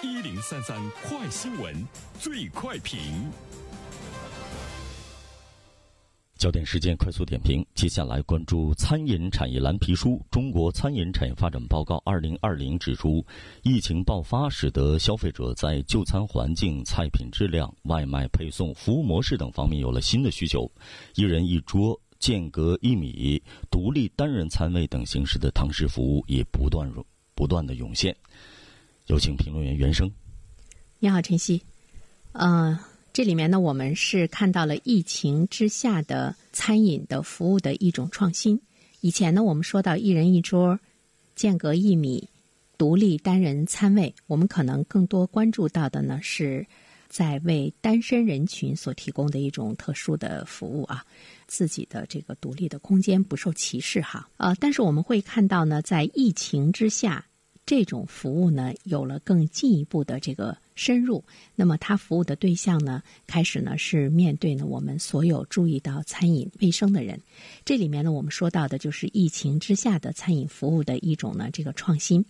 一零三三快新闻，最快评。焦点事件快速点评，接下来关注餐饮产业蓝皮书《中国餐饮产业发展报告二零二零》指出，疫情爆发使得消费者在就餐环境、菜品质量、外卖配送、服务模式等方面有了新的需求，一人一桌、间隔一米、独立单人餐位等形式的堂食服务也不断不断的涌现。有请评论员袁生。你好，晨曦。嗯。这里面呢，我们是看到了疫情之下的餐饮的服务的一种创新。以前呢，我们说到一人一桌、间隔一米、独立单人餐位，我们可能更多关注到的呢，是在为单身人群所提供的一种特殊的服务啊，自己的这个独立的空间不受歧视哈。呃，但是我们会看到呢，在疫情之下，这种服务呢，有了更进一步的这个。深入，那么它服务的对象呢？开始呢是面对呢我们所有注意到餐饮卫生的人。这里面呢，我们说到的就是疫情之下的餐饮服务的一种呢这个创新。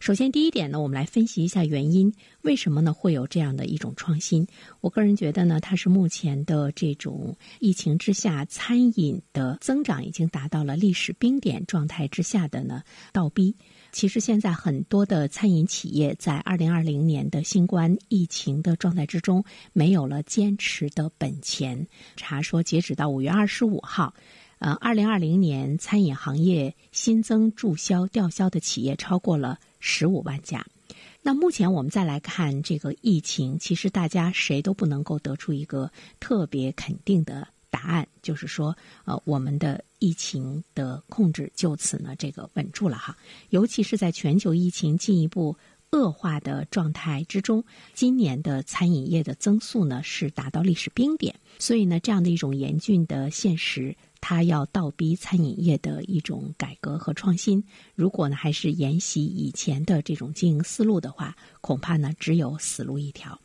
首先，第一点呢，我们来分析一下原因，为什么呢会有这样的一种创新？我个人觉得呢，它是目前的这种疫情之下餐饮的增长已经达到了历史冰点状态之下的呢倒逼。其实现在很多的餐饮企业在二零二零年的新冠疫情的状态之中，没有了坚持的本钱。查说，截止到五月二十五号，呃，二零二零年餐饮行业新增注销、吊销的企业超过了十五万家。那目前我们再来看这个疫情，其实大家谁都不能够得出一个特别肯定的。答案就是说，呃，我们的疫情的控制就此呢这个稳住了哈。尤其是在全球疫情进一步恶化的状态之中，今年的餐饮业的增速呢是达到历史冰点。所以呢，这样的一种严峻的现实，它要倒逼餐饮业的一种改革和创新。如果呢还是沿袭以前的这种经营思路的话，恐怕呢只有死路一条。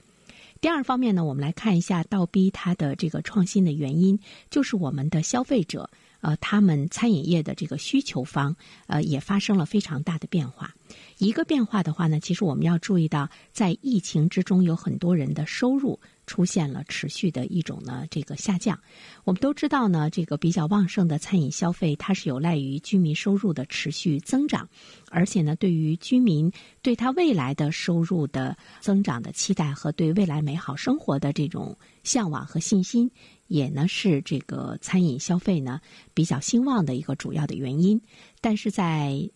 第二方面呢，我们来看一下倒逼它的这个创新的原因，就是我们的消费者，呃，他们餐饮业的这个需求方，呃，也发生了非常大的变化。一个变化的话呢，其实我们要注意到，在疫情之中，有很多人的收入。出现了持续的一种呢这个下降。我们都知道呢，这个比较旺盛的餐饮消费，它是有赖于居民收入的持续增长，而且呢，对于居民对他未来的收入的增长的期待和对未来美好生活的这种向往和信心，也呢是这个餐饮消费呢比较兴旺的一个主要的原因。但是在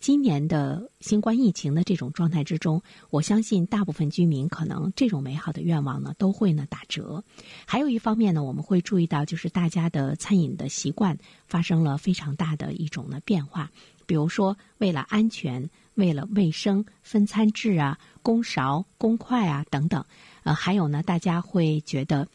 今年的新冠疫情的这种状态之中，我相信大部分居民可能这种美好的愿望呢都会呢打折。还有一方面呢，我们会注意到，就是大家的餐饮的习惯发生了非常大的一种呢变化。比如说，为了安全、为了卫生、分餐制啊、公勺、公筷啊等等，呃，还有呢，大家会觉得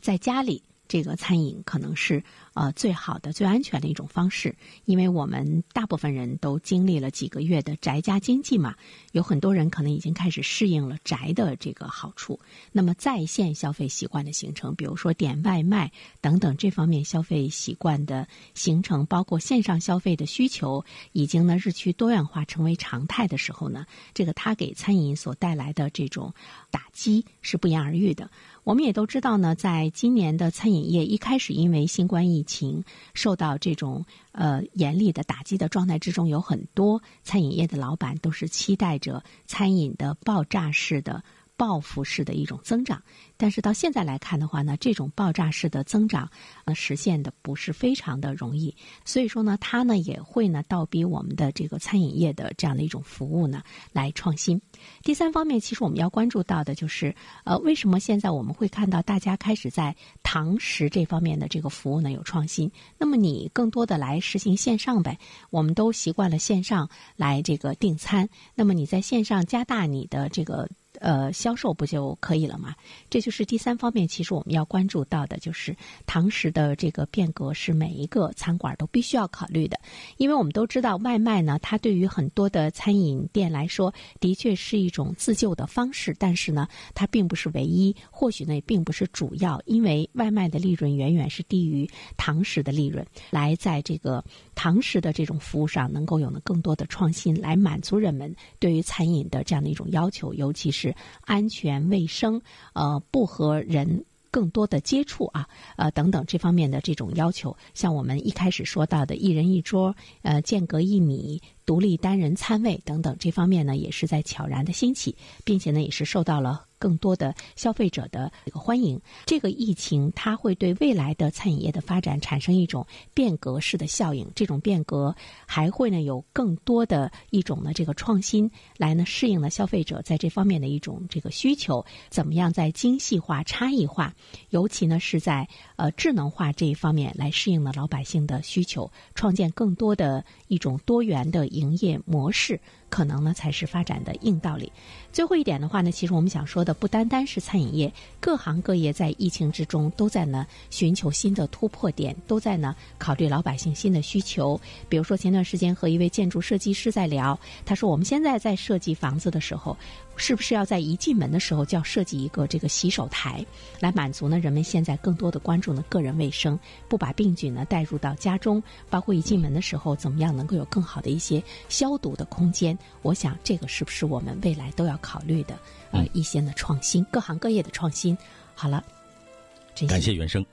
在家里。这个餐饮可能是呃最好的、最安全的一种方式，因为我们大部分人都经历了几个月的宅家经济嘛，有很多人可能已经开始适应了宅的这个好处。那么在线消费习惯的形成，比如说点外卖等等这方面消费习惯的形成，包括线上消费的需求，已经呢日趋多样化成为常态的时候呢，这个它给餐饮所带来的这种打击是不言而喻的。我们也都知道呢，在今年的餐饮业一开始因为新冠疫情受到这种呃严厉的打击的状态之中，有很多餐饮业的老板都是期待着餐饮的爆炸式的。报复式的一种增长，但是到现在来看的话呢，这种爆炸式的增长，呃，实现的不是非常的容易。所以说呢，它呢也会呢倒逼我们的这个餐饮业的这样的一种服务呢来创新。第三方面，其实我们要关注到的就是，呃，为什么现在我们会看到大家开始在堂食这方面的这个服务呢有创新？那么你更多的来实行线上呗？我们都习惯了线上来这个订餐，那么你在线上加大你的这个。呃销售不就可以了吗？这就是第三方面，其实我们要关注到的就是堂食的这个变革是每一个餐馆都必须要考虑的，因为我们都知道外卖呢，它对于很多的餐饮店来说，的确是一种自救的方式，但是呢，它并不是唯一，或许呢也并不是主要，因为外卖的利润远远是低于堂食的利润，来在这个堂食的这种服务上能够有了更多的创新，来满足人们对于餐饮的这样的一种要求，尤其是安全卫生，呃，不和人。更多的接触啊，呃等等这方面的这种要求，像我们一开始说到的一人一桌，呃间隔一米。独立单人餐位等等，这方面呢也是在悄然的兴起，并且呢也是受到了更多的消费者的这个欢迎。这个疫情它会对未来的餐饮业的发展产生一种变革式的效应，这种变革还会呢有更多的一种呢这个创新来呢适应了消费者在这方面的一种这个需求。怎么样在精细化、差异化，尤其呢是在呃智能化这一方面来适应了老百姓的需求，创建更多的一种多元的。营业模式可能呢才是发展的硬道理。最后一点的话呢，其实我们想说的不单单是餐饮业，各行各业在疫情之中都在呢寻求新的突破点，都在呢考虑老百姓新的需求。比如说前段时间和一位建筑设计师在聊，他说我们现在在设计房子的时候。是不是要在一进门的时候就要设计一个这个洗手台，来满足呢人们现在更多的关注呢个人卫生，不把病菌呢带入到家中，包括一进门的时候怎么样能够有更好的一些消毒的空间？我想这个是不是我们未来都要考虑的呃一些的创新，各行各业的创新？好了，感谢原生。